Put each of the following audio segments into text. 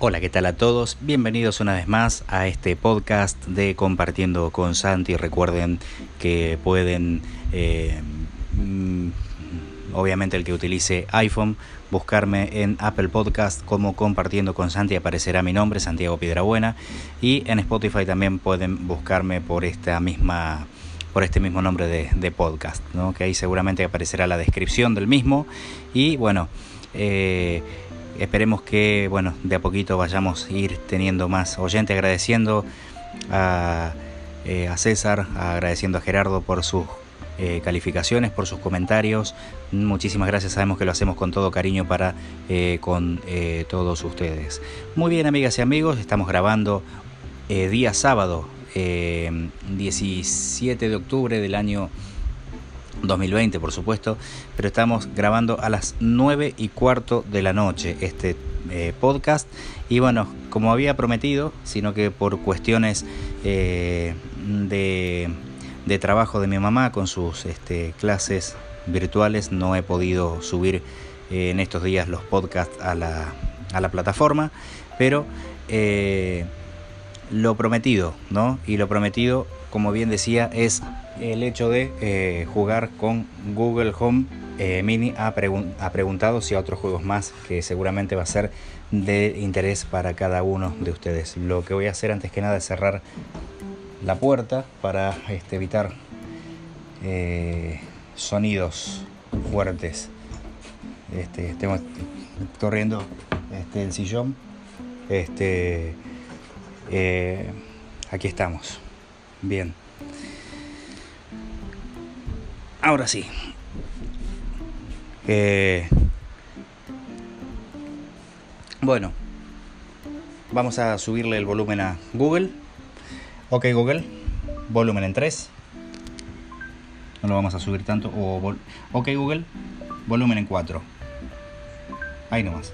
Hola, ¿qué tal a todos? Bienvenidos una vez más a este podcast de Compartiendo con Santi. Recuerden que pueden, eh, mm, obviamente el que utilice iPhone, buscarme en Apple Podcast como Compartiendo con Santi. Aparecerá mi nombre, Santiago Piedrabuena. Y en Spotify también pueden buscarme por esta misma por este mismo nombre de, podcast, ¿no? que ahí seguramente aparecerá la descripción del mismo. Y bueno, eh, esperemos que bueno de a poquito vayamos a ir teniendo más oyentes agradeciendo a, eh, a César agradeciendo a Gerardo por sus eh, calificaciones por sus comentarios. Muchísimas gracias sabemos que lo hacemos con todo cariño para eh, con todos ustedes. Muy bien amigas y amigos estamos grabando día sábado 17 de octubre del año 2020 por supuesto, pero estamos grabando a las 9 y cuarto de la noche este eh, podcast y bueno, como había prometido, sino que por cuestiones eh, de, de, trabajo de mi mamá con sus este, clases virtuales no he podido subir eh, en estos días los podcasts a la, a la plataforma, pero lo prometido, ¿no? Y lo prometido, como bien decía, es el hecho de eh, jugar con Google Home eh, Mini ha, preguntado si a otros juegos más que seguramente va a ser de interés para cada uno de ustedes. Lo que voy a hacer antes que nada es cerrar la puerta para este, evitar eh, sonidos fuertes. Este, tengo corriendo este, el sillón. Este, aquí estamos. Bien. Ahora sí. Eh, bueno, vamos a subirle el volumen a Google. Ok Google, volumen en 3. No lo vamos a subir tanto. ok Google, volumen en 4. Ahí nomás.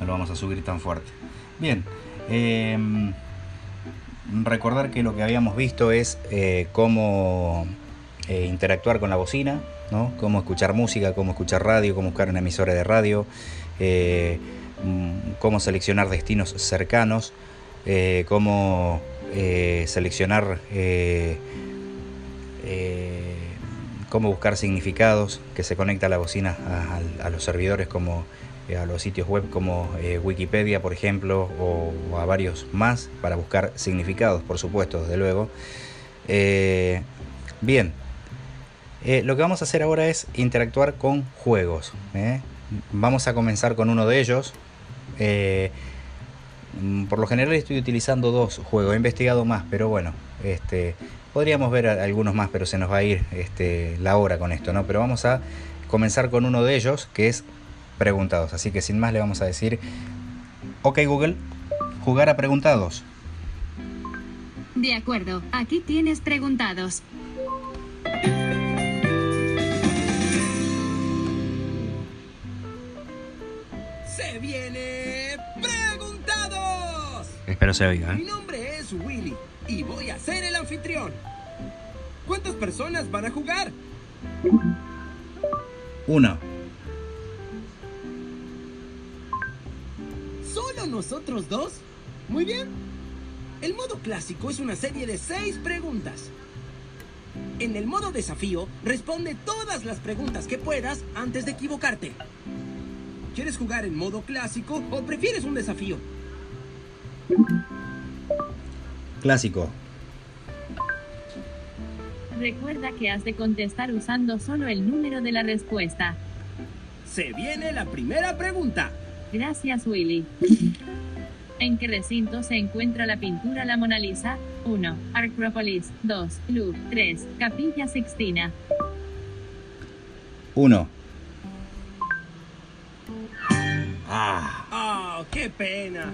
No lo vamos a subir tan fuerte. Bien. Em, recordar que lo que habíamos visto es eh, cómo eh, interactuar con la bocina, ¿no? cómo escuchar música, cómo escuchar radio, cómo buscar una emisora de radio, eh, mm, cómo seleccionar destinos cercanos, cómo seleccionar, cómo buscar significados que se conecta a la bocina a, los servidores como a los sitios web como Wikipedia, por ejemplo, o, a varios más para buscar significados, por supuesto, desde luego. bien, eh, lo que vamos a hacer ahora es interactuar con juegos. ¿eh? Vamos a comenzar con uno de ellos. Eh, por lo general estoy utilizando dos juegos, he investigado más, pero bueno, este, podríamos ver algunos más, pero se nos va a ir este, la hora con esto, ¿no? Pero vamos a comenzar con uno de ellos que es preguntados. Así que sin más le vamos a decir, ok Google, jugar a preguntados. De acuerdo, aquí tienes preguntados. viene Preguntados. Espero se oiga. ¿eh? Mi nombre es Willy y voy a ser el anfitrión. ¿Cuántas personas van a jugar? Uno. ¿Solo nosotros dos? Muy bien. El modo clásico es una serie de seis preguntas. En el modo desafío, responde todas las preguntas que puedas antes de equivocarte. ¿Quieres jugar en modo clásico o prefieres un desafío? Clásico. Recuerda que has de contestar usando solo el número de la respuesta. Se viene la primera pregunta. Gracias, Willy. ¿En qué recinto se encuentra la pintura La Mona Lisa? 1. Acropolis. 2. Louvre. 3. Capilla Sixtina. 1. Ah. qué pena!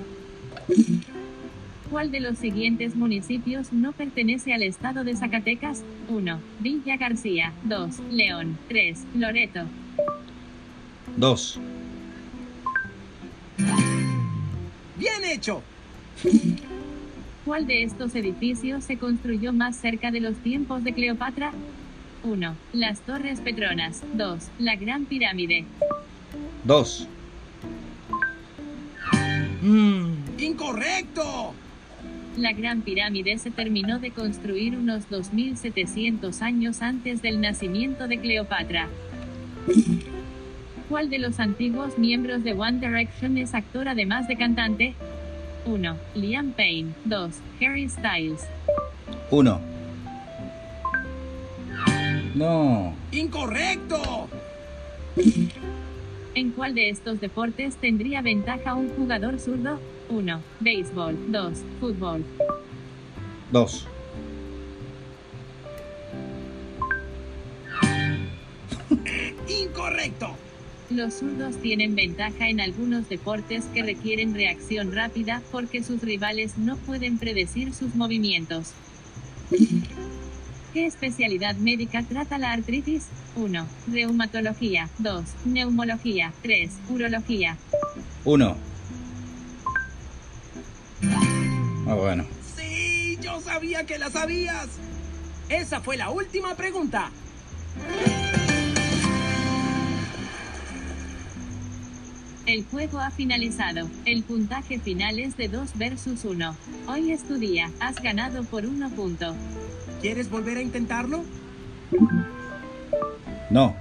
¿Cuál de los siguientes municipios no pertenece al estado de Zacatecas? 1. Villa García. 2. León. 3. Loreto. 2. ¡Bien hecho! ¿Cuál de estos edificios se construyó más cerca de los tiempos de Cleopatra? 1. Las Torres Petronas. 2. La Gran Pirámide. 2. Mm. ¡Incorrecto! La Gran Pirámide se terminó de construir unos 2700 años antes del nacimiento de Cleopatra. ¿Cuál de los antiguos miembros de One Direction es actor además de cantante? 1. Liam Payne. 2. Harry Styles. 1. No. ¡Incorrecto! ¿En cuál de estos deportes tendría ventaja un jugador zurdo? 1. Béisbol. 2. Fútbol. 2. Los zurdos tienen ventaja en algunos deportes que requieren reacción rápida porque sus rivales no pueden predecir sus movimientos. ¿Qué especialidad médica trata la artritis? 1. Reumatología. 2. Neumología. 3. Urología. 1. Ah, bueno. Sí, yo sabía que la sabías. Esa fue la última pregunta. El juego ha finalizado. El puntaje final es de 2 versus 1. Hoy es tu día. Has ganado por 1 punto. ¿Quieres volver a intentarlo? No.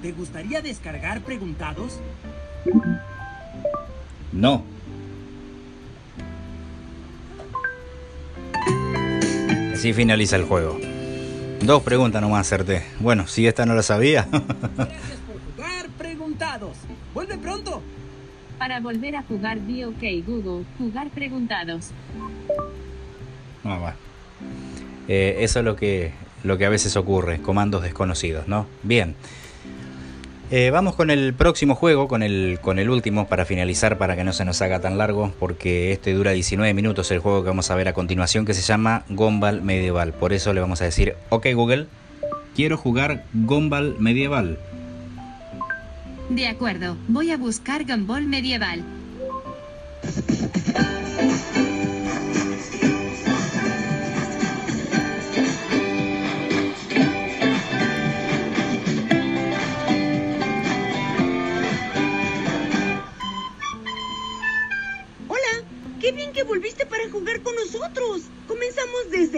¿Te gustaría descargar preguntados? No. Así finaliza el juego. Dos preguntas nomás acerté. Bueno, si esta no la sabía. Gracias por jugar preguntados. Vuelve pronto. Para volver a jugar di OK Google, jugar preguntados. Ah, bueno. Eh, eso es lo que, lo que a veces ocurre, comandos desconocidos, ¿no? Bien. Eh, vamos con el próximo juego, con el, con el último, para finalizar, para que no se nos haga tan largo, porque este dura 19 minutos, el juego que vamos a ver a continuación, que se llama Gombal Medieval. Por eso le vamos a decir, ok Google, quiero jugar Gombal Medieval. De acuerdo, voy a buscar Gumball medieval.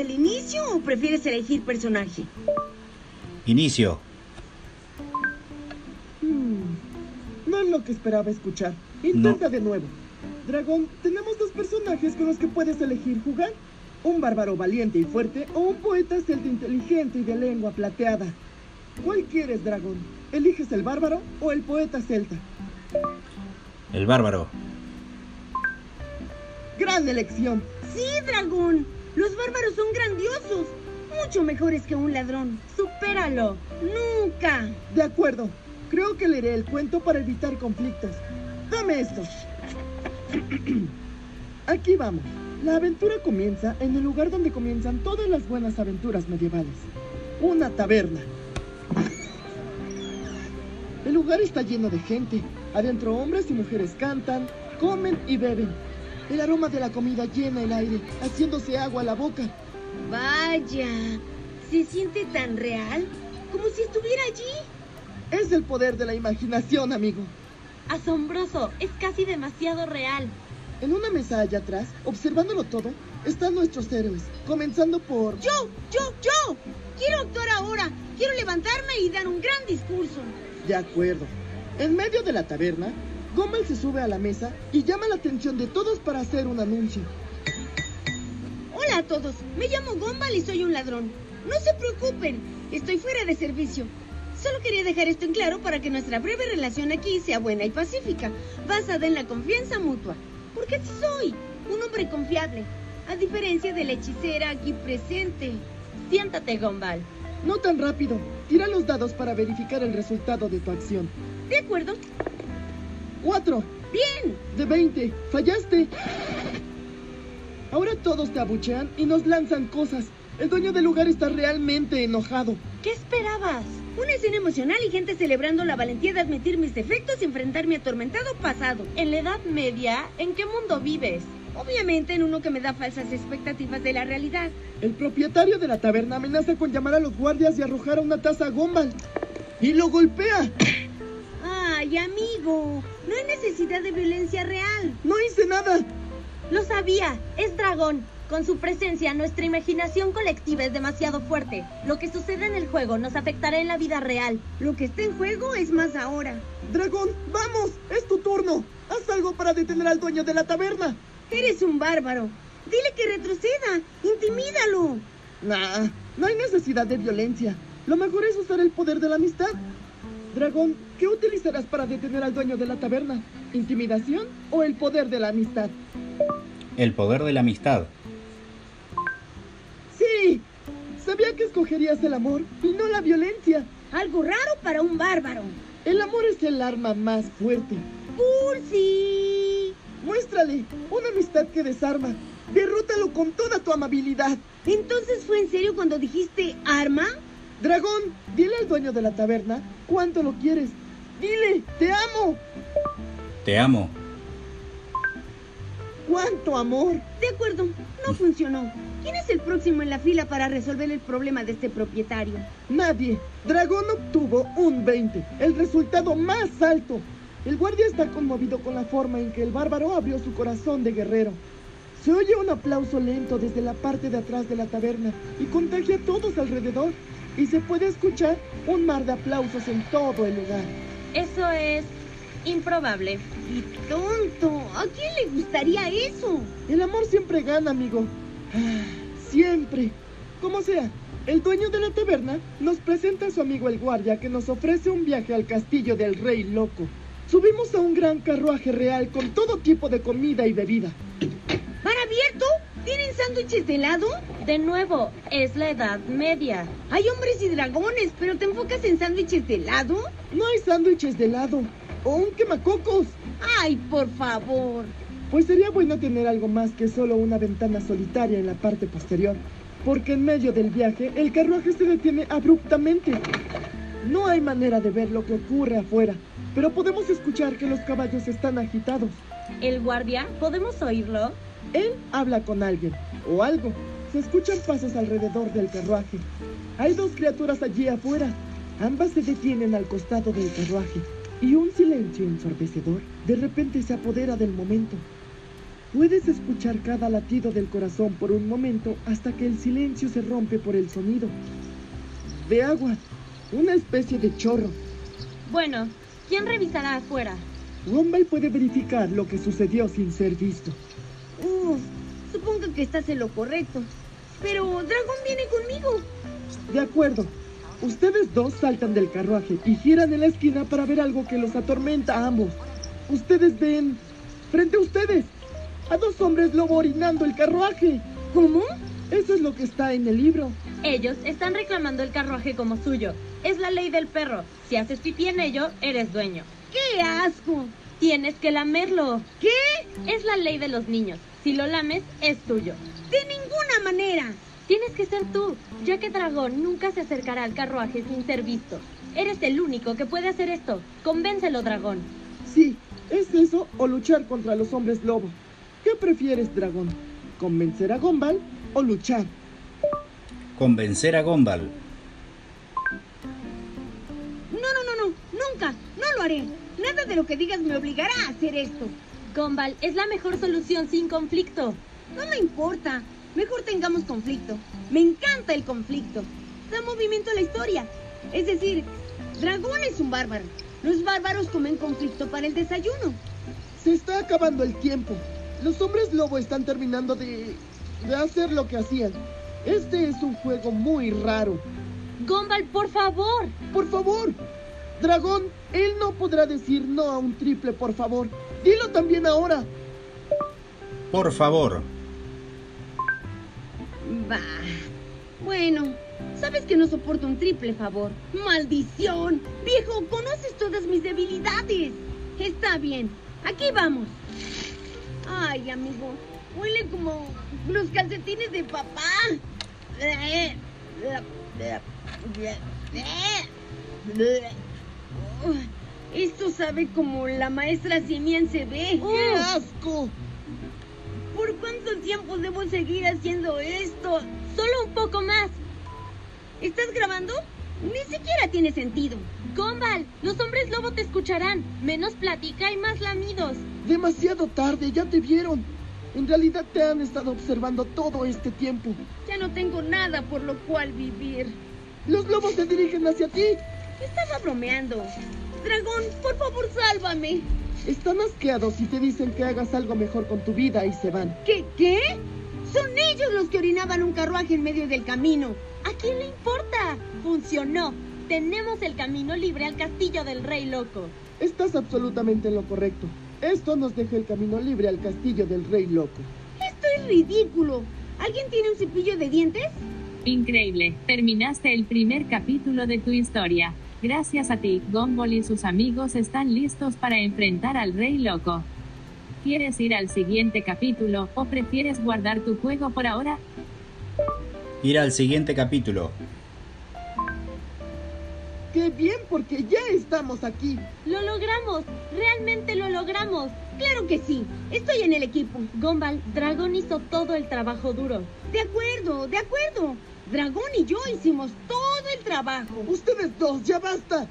Desde el inicio o prefieres elegir personaje? Inicio. Hmm, No es lo que esperaba escuchar. Intenta de nuevo. Dragón, tenemos dos personajes con los que puedes elegir jugar. Un bárbaro valiente y fuerte o un poeta celta inteligente y de lengua plateada. ¿Cuál quieres, dragón? ¿Eliges el bárbaro o el poeta celta? El bárbaro. Gran elección. Sí, dragón. Los bárbaros son grandiosos. Mucho mejores que un ladrón. Supéralo. Nunca. De acuerdo. Creo que leeré el cuento para evitar conflictos. Dame esto. Aquí vamos. La aventura comienza en el lugar donde comienzan todas las buenas aventuras medievales. Una taberna. El lugar está lleno de gente. Adentro hombres y mujeres cantan, comen y beben. El aroma de la comida llena el aire, haciéndose agua a la boca. Vaya. Se siente tan real. Como si estuviera allí. Es el poder de la imaginación, amigo. Asombroso. Es casi demasiado real. En una mesa allá atrás, observándolo todo, están nuestros héroes, comenzando por... Yo, yo, yo. Quiero actuar ahora. Quiero levantarme y dar un gran discurso. De acuerdo. En medio de la taberna, Gommel se sube a la mesa y llama la atención de todos para hacer un anuncio. Hola a todos, me llamo Gombal y soy un ladrón. No se preocupen, estoy fuera de servicio. Solo quería dejar esto en claro para que nuestra breve relación aquí sea buena y pacífica, basada en la confianza mutua. Porque así soy, un hombre confiable, a diferencia de la hechicera aquí presente. Siéntate, Gombal. No tan rápido. Tira los dados para verificar el resultado de tu acción. ¿De acuerdo? ¡Cuatro! Bien. De 20. ¡Fallaste! Ahora todos te abuchean y nos lanzan cosas. El dueño del lugar está realmente enojado. ¿Qué esperabas? Una escena emocional y gente celebrando la valentía de admitir mis defectos y enfrentar mi atormentado pasado. En la Edad Media, ¿en qué mundo vives? Obviamente en uno que me da falsas expectativas de la realidad. El propietario de la taberna amenaza con llamar a los guardias y arrojar una taza a Gombal. ¡Y lo golpea! Ay, amigo, no hay necesidad de violencia real. No hice nada. Lo sabía, es dragón. Con su presencia, nuestra imaginación colectiva es demasiado fuerte. Lo que sucede en el juego nos afectará en la vida real. Lo que está en juego es más ahora. Dragón, vamos, es tu turno. Haz algo para detener al dueño de la taberna. Eres un bárbaro. Dile que retroceda. Intimídalo. Nah, no hay necesidad de violencia. Lo mejor es usar el poder de la amistad. Dragón, ¿qué utilizarás para detener al dueño de la taberna? ¿Intimidación o el poder de la amistad? El poder de la amistad. Sí, sabía que escogerías el amor y no la violencia. Algo raro para un bárbaro. El amor es el arma más fuerte. ¡Pulsi! Muéstrale una amistad que desarma. Derrótalo con toda tu amabilidad. ¿Entonces fue en serio cuando dijiste arma? Dragón, dile al dueño de la taberna cuánto lo quieres. Dile, te amo. Te amo. ¿Cuánto amor? De acuerdo, no funcionó. ¿Quién es el próximo en la fila para resolver el problema de este propietario? Nadie. Dragón obtuvo un 20, el resultado más alto. El guardia está conmovido con la forma en que el bárbaro abrió su corazón de guerrero. Se oye un aplauso lento desde la parte de atrás de la taberna y contagia a todos alrededor. Y se puede escuchar un mar de aplausos en todo el lugar. Eso es improbable. ¡Qué tonto! ¿A quién le gustaría eso? El amor siempre gana, amigo. Ah, siempre. Como sea, el dueño de la taberna nos presenta a su amigo el guardia que nos ofrece un viaje al castillo del rey loco. Subimos a un gran carruaje real con todo tipo de comida y bebida. ¿Bar abierto? ¿Tienen sándwiches de helado? De nuevo, es la Edad Media. Hay hombres y dragones, pero te enfocas en sándwiches de helado. No hay sándwiches de helado o un quemacocos. Ay, por favor. Pues sería bueno tener algo más que solo una ventana solitaria en la parte posterior, porque en medio del viaje el carruaje se detiene abruptamente. No hay manera de ver lo que ocurre afuera, pero podemos escuchar que los caballos están agitados. ¿El guardia? ¿Podemos oírlo? Él habla con alguien o algo. Se escuchan pasos alrededor del carruaje. Hay dos criaturas allí afuera. Ambas se detienen al costado del carruaje y un silencio ensordecedor de repente se apodera del momento. Puedes escuchar cada latido del corazón por un momento hasta que el silencio se rompe por el sonido. De agua, una especie de chorro. Bueno, ¿quién revisará afuera? Gumball puede verificar lo que sucedió sin ser visto. Uf, supongo que estás en lo correcto. Pero Dragón viene conmigo. De acuerdo. Ustedes dos saltan del carruaje y giran en la esquina para ver algo que los atormenta a ambos. Ustedes ven, frente a ustedes, a dos hombres lobo orinando el carruaje. ¿Cómo? Eso es lo que está en el libro. Ellos están reclamando el carruaje como suyo. Es la ley del perro. Si haces pipí en ello, eres dueño. ¡Qué asco! Tienes que lamerlo. ¿Qué? Es la ley de los niños. Si lo lames, es tuyo. De ninguna manera. Tienes que ser tú, ya que Dragón nunca se acercará al carruaje sin ser visto. Eres el único que puede hacer esto. Convéncelo, Dragón. Sí, es eso o luchar contra los hombres lobo. ¿Qué prefieres, dragón? ¿Convencer a Gumball o luchar? Convencer a Gumball. No, no, no, no. Nunca. No lo haré. Nada de lo que digas me obligará a hacer esto. Gumball es la mejor solución sin conflicto. No me importa. Mejor tengamos conflicto. Me encanta el conflicto. Da movimiento a la historia. Es decir, Dragón es un bárbaro. Los bárbaros comen conflicto para el desayuno. Se está acabando el tiempo. Los hombres lobo están terminando de, de hacer lo que hacían. Este es un juego muy raro. Gumball, por favor. Por favor. Dragón, él no podrá decir no a un triple, por favor. Dilo también ahora. Por favor. Bah. Bueno, sabes que no soporto un triple favor. ¡Maldición! Viejo, conoces todas mis debilidades. Está bien, aquí vamos. Ay, amigo, huele como los calcetines de papá. Esto sabe como la maestra simiense ve. ¡Qué asco! ¿Por cuánto tiempo debo seguir haciendo esto? Solo un poco más. ¿Estás grabando? Ni siquiera tiene sentido. Gombal, los hombres lobo te escucharán. Menos plática y más lamidos. Demasiado tarde, ya te vieron. En realidad te han estado observando todo este tiempo. Ya no tengo nada por lo cual vivir. Los lobos se dirigen hacia ti. Estaba bromeando. Dragón, por favor, sálvame. Están asqueados y te dicen que hagas algo mejor con tu vida y se van. ¿Qué? ¿Qué? Son ellos los que orinaban un carruaje en medio del camino. ¿A quién le importa? Funcionó. Tenemos el camino libre al castillo del rey loco. Estás absolutamente en lo correcto. Esto nos deja el camino libre al castillo del rey loco. Esto es ridículo. ¿Alguien tiene un cepillo de dientes? Increíble, terminaste el primer capítulo de tu historia. Gracias a ti, Gumball y sus amigos están listos para enfrentar al Rey Loco. ¿Quieres ir al siguiente capítulo o prefieres guardar tu juego por ahora? Ir al siguiente capítulo. ¡Qué bien! Porque ya estamos aquí. Lo logramos. Realmente lo logramos. Claro que sí. Estoy en el equipo. Gombal, Dragón hizo todo el trabajo duro. De acuerdo, de acuerdo. Dragón y yo hicimos todo el trabajo. Ustedes dos, ya basta.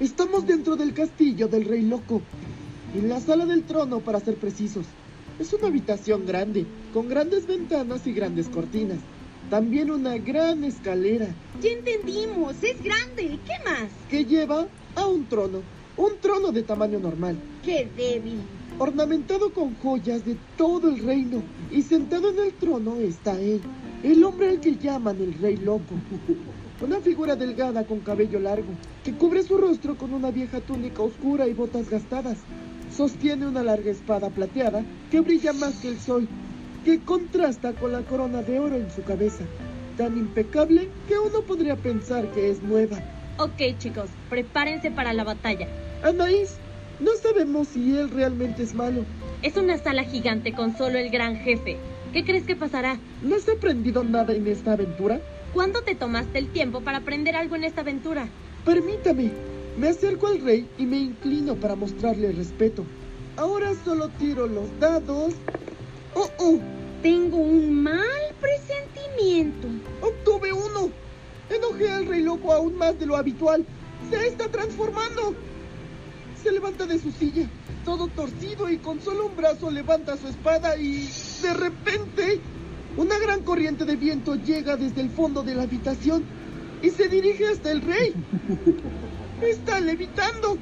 Estamos dentro del castillo del rey loco. En la sala del trono, para ser precisos. Es una habitación grande, con grandes ventanas y grandes cortinas. También una gran escalera. Ya entendimos, es grande. ¿Qué más? Que lleva a un trono. Un trono de tamaño normal. Qué débil. Ornamentado con joyas de todo el reino. Y sentado en el trono está él. El hombre al que llaman el rey loco. Una figura delgada con cabello largo, que cubre su rostro con una vieja túnica oscura y botas gastadas. Sostiene una larga espada plateada que brilla más que el sol, que contrasta con la corona de oro en su cabeza, tan impecable que uno podría pensar que es nueva. Ok, chicos, prepárense para la batalla. Anaís, no sabemos si él realmente es malo. Es una sala gigante con solo el gran jefe. ¿Qué crees que pasará? ¿No has aprendido nada en esta aventura? ¿Cuándo te tomaste el tiempo para aprender algo en esta aventura? Permítame. Me acerco al rey y me inclino para mostrarle respeto. Ahora solo tiro los dados. ¡Oh, oh! Tengo un mal presentimiento. ¡Obtuve uno! Enojé al rey loco aún más de lo habitual. ¡Se está transformando! Se levanta de su silla, todo torcido y con solo un brazo levanta su espada y... De repente, una gran corriente de viento llega desde el fondo de la habitación y se dirige hasta el rey. Está levitando.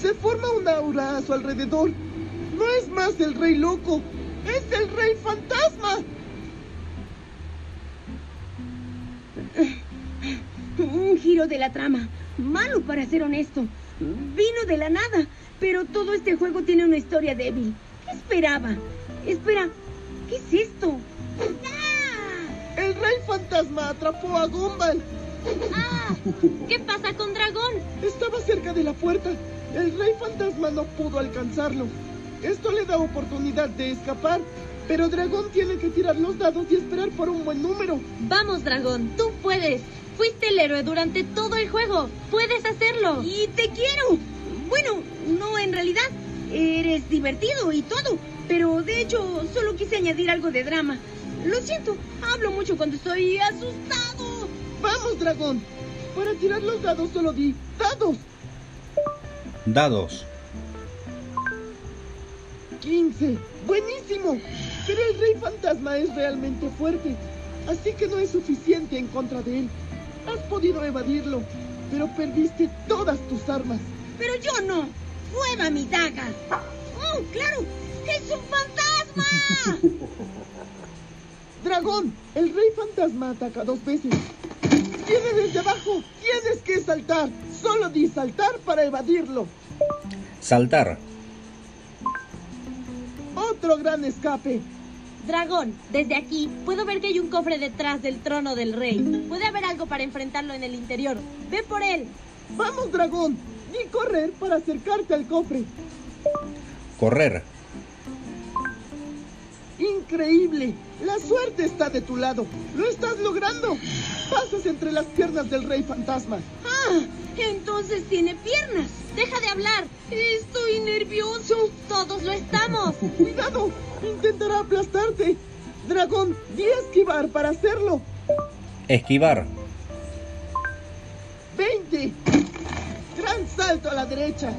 Se forma un aura a su alrededor. No es más el rey loco, es el rey fantasma. Un giro de la trama. Malo para ser honesto. Vino de la nada, pero todo este juego tiene una historia débil. ¿Qué esperaba? Espera, ¿qué es esto? ¡Ah! El rey fantasma atrapó a Gumball. ¡Ah! ¿Qué pasa con Dragón? Estaba cerca de la puerta. El rey fantasma no pudo alcanzarlo. Esto le da oportunidad de escapar. Pero Dragón tiene que tirar los dados y esperar por un buen número. Vamos, Dragón, tú puedes. Fuiste el héroe durante todo el juego. Puedes hacerlo. Y te quiero. Bueno, no en realidad. Eres divertido y todo. Pero de hecho, solo quise añadir algo de drama. Lo siento, hablo mucho cuando estoy asustado. Vamos, dragón. Para tirar los dados solo di dados. Dados. 15. Buenísimo. Pero el rey fantasma es realmente fuerte. Así que no es suficiente en contra de él. Has podido evadirlo, pero perdiste todas tus armas. Pero yo no. ¡Prueba mi daga! ¡Oh, claro! ¡Es un fantasma! Dragón, el rey fantasma ataca dos veces. Viene desde abajo. Tienes que saltar. Solo di saltar para evadirlo. Saltar. Otro gran escape. Dragón, desde aquí puedo ver que hay un cofre detrás del trono del rey. Puede haber algo para enfrentarlo en el interior. Ve por él. Vamos, dragón. Di correr para acercarte al cofre. Correr. Increíble. La suerte está de tu lado. Lo estás logrando. Pasas entre las piernas del rey fantasma. Ah, entonces tiene piernas. Deja de hablar. Estoy nervioso. Todos lo estamos. Cuidado. Intentará aplastarte. Dragón, di esquivar para hacerlo. Esquivar. 20. ¡Adelante! ¡Gran salto a la derecha!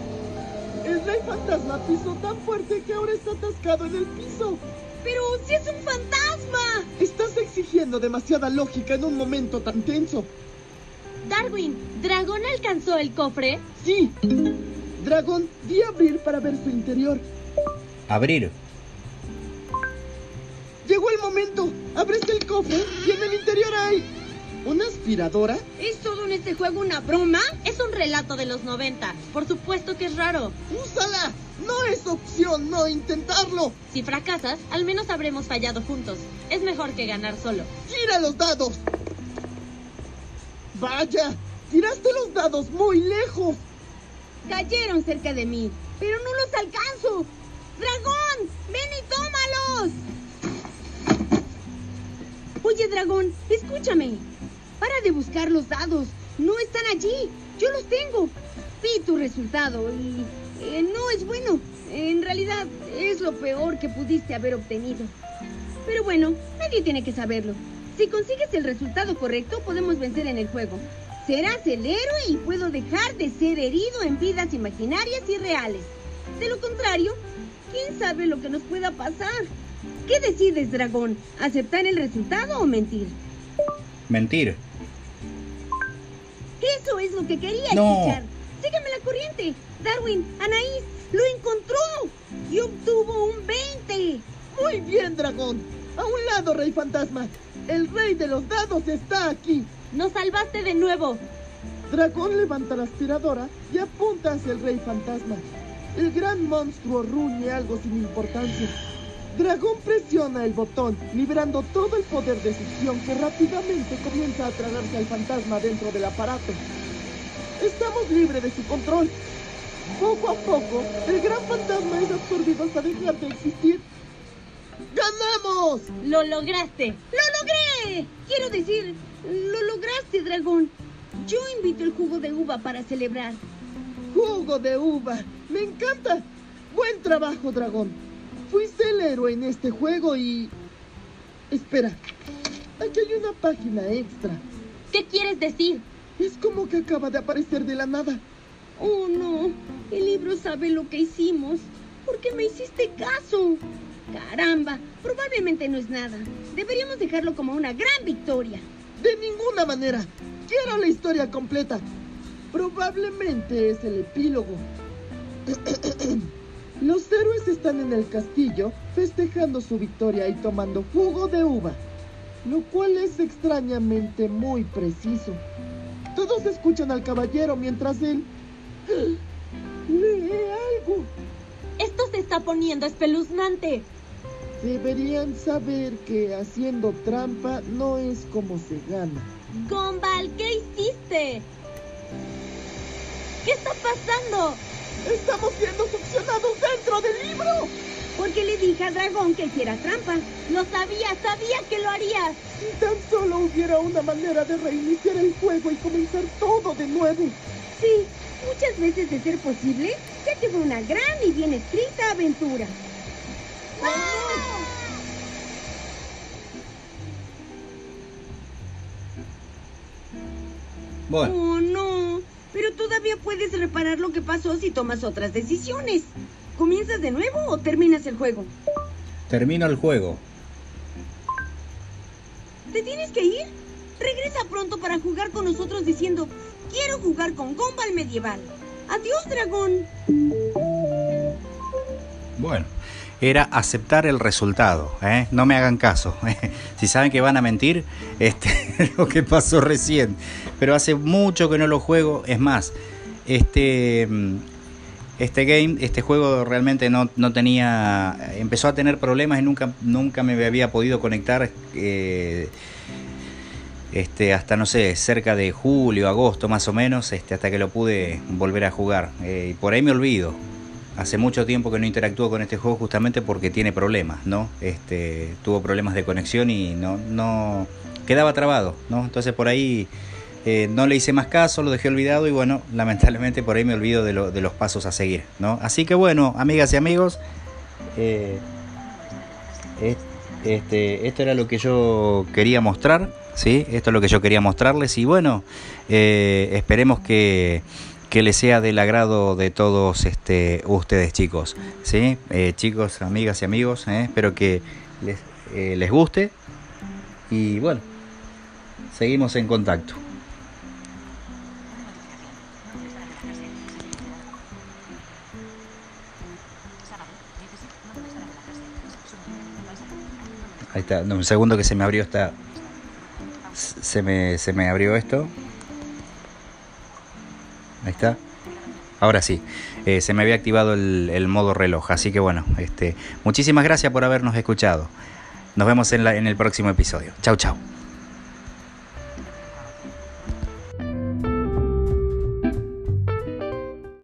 El rey fantasma pisó tan fuerte que ahora está atascado en el piso. Pero si es un fantasma. Estás exigiendo demasiada lógica en un momento tan tenso. Darwin, ¿Dragón alcanzó el cofre? Sí. Dragón, di abrir para ver su interior. Abrir. Llegó el momento. Abres el cofre y en el interior hay... ¿Una aspiradora? ¿Es todo en este juego una broma? Es un relato de los 90. Por supuesto que es raro. ¡Úsala! No es opción no intentarlo. Si fracasas, al menos habremos fallado juntos. Es mejor que ganar solo. ¡Gira los dados! ¡Vaya! ¡Tiraste los dados muy lejos! Cayeron cerca de mí, pero no los alcanzo. ¡Dragón! ¡Ven y tómalos! Oye, dragón, escúchame. De buscar los dados. No están allí. Yo los tengo. Vi tu resultado y eh, no es bueno. En realidad es lo peor que pudiste haber obtenido. Pero bueno, nadie tiene que saberlo. Si consigues el resultado correcto, podemos vencer en el juego. Serás el héroe y puedo dejar de ser herido en vidas imaginarias y reales. De lo contrario, ¿quién sabe lo que nos pueda pasar? ¿Qué decides, dragón? ¿Aceptar el resultado o mentir? Mentir. Eso es lo que quería No. escuchar. Sígueme la corriente. Darwin, Anaís, lo encontró y obtuvo un 20. Muy bien, dragón. A un lado, rey fantasma. El rey de los dados está aquí. Nos salvaste de nuevo. Dragón levanta la aspiradora y apunta hacia el rey fantasma. El gran monstruo ruñe algo sin importancia. Dragón presiona el botón, liberando todo el poder de succión que rápidamente comienza a tragarse al fantasma dentro del aparato. Estamos libres de su control. Poco a poco, el gran fantasma es absorbido hasta dejar de existir. ¡Ganamos! Lo lograste. ¡Lo logré! Quiero decir, lo lograste, dragón. Yo invito el jugo de uva para celebrar. Jugo de uva. Me encanta. Buen trabajo, dragón. Fuiste el héroe en este juego y... Espera. Aquí hay una página extra. ¿Qué quieres decir? Es como que acaba de aparecer de la nada. Oh, no. El libro sabe lo que hicimos. ¿Por qué me hiciste caso? Caramba, probablemente no es nada. Deberíamos dejarlo como una gran victoria. De ninguna manera. Quiero la historia completa. Probablemente es el epílogo. Los héroes están en el castillo festejando su victoria y tomando jugo de uva, lo cual es extrañamente muy preciso. Todos escuchan al caballero mientras él lee algo. Esto se está poniendo espeluznante. Deberían saber que haciendo trampa no es como se gana. Gumball, ¿qué hiciste? ¿Qué está pasando? ¡Estamos siendo succionados dentro del libro! Porque le dije al dragón que hiciera trampa. Lo sabía, sabía que lo harías. Si tan solo hubiera una manera de reiniciar el juego y comenzar todo de nuevo. Sí, muchas veces de ser posible, ya que fue una gran y bien escrita aventura. Bueno, Oh, no. Pero todavía puedes reparar lo que pasó si tomas otras decisiones. ¿Comienzas de nuevo o terminas el juego? termino el juego. ¿Te tienes que ir? Regresa pronto para jugar con nosotros diciendo, quiero jugar con Gumball medieval. Adiós, dragón. Bueno, era aceptar el resultado. ¿eh? No me hagan caso. si saben que van a mentir, este es lo que pasó recién. Pero hace mucho que no lo juego. Es más, este, mm, este game, este juego realmente no, no tenía. Empezó a tener problemas y nunca, nunca me había podido conectar. eh, este, hasta no sé, cerca de julio, agosto más o menos, este, hasta que lo pude volver a jugar. Eh, y por ahí me olvido. Hace mucho tiempo que no interactúo con este juego justamente porque tiene problemas, ¿no? Este, tuvo problemas de conexión y no, no quedaba trabado, ¿no? Entonces por ahí eh, no le hice más caso, lo dejé olvidado y bueno, lamentablemente por ahí me olvido de, lo- de los pasos a seguir, ¿no? Así que bueno, amigas y amigos, eh, es- este, esto era lo que yo quería mostrar. ¿sí? Esto es lo que yo quería mostrarles y bueno, eh, esperemos que, que les sea del agrado de todos este, ustedes chicos, ¿sí? Eh, chicos, amigas y amigos, ¿eh? espero que les, les guste y bueno, seguimos en contacto. Ahí está, un segundo que se me abrió esta. Se me, se me abrió esto. Ahí está. Ahora sí, eh, se me había activado el, el, modo reloj. Así que bueno, este, muchísimas gracias por habernos escuchado. Nos vemos en, la, en el próximo episodio. Chau, chau.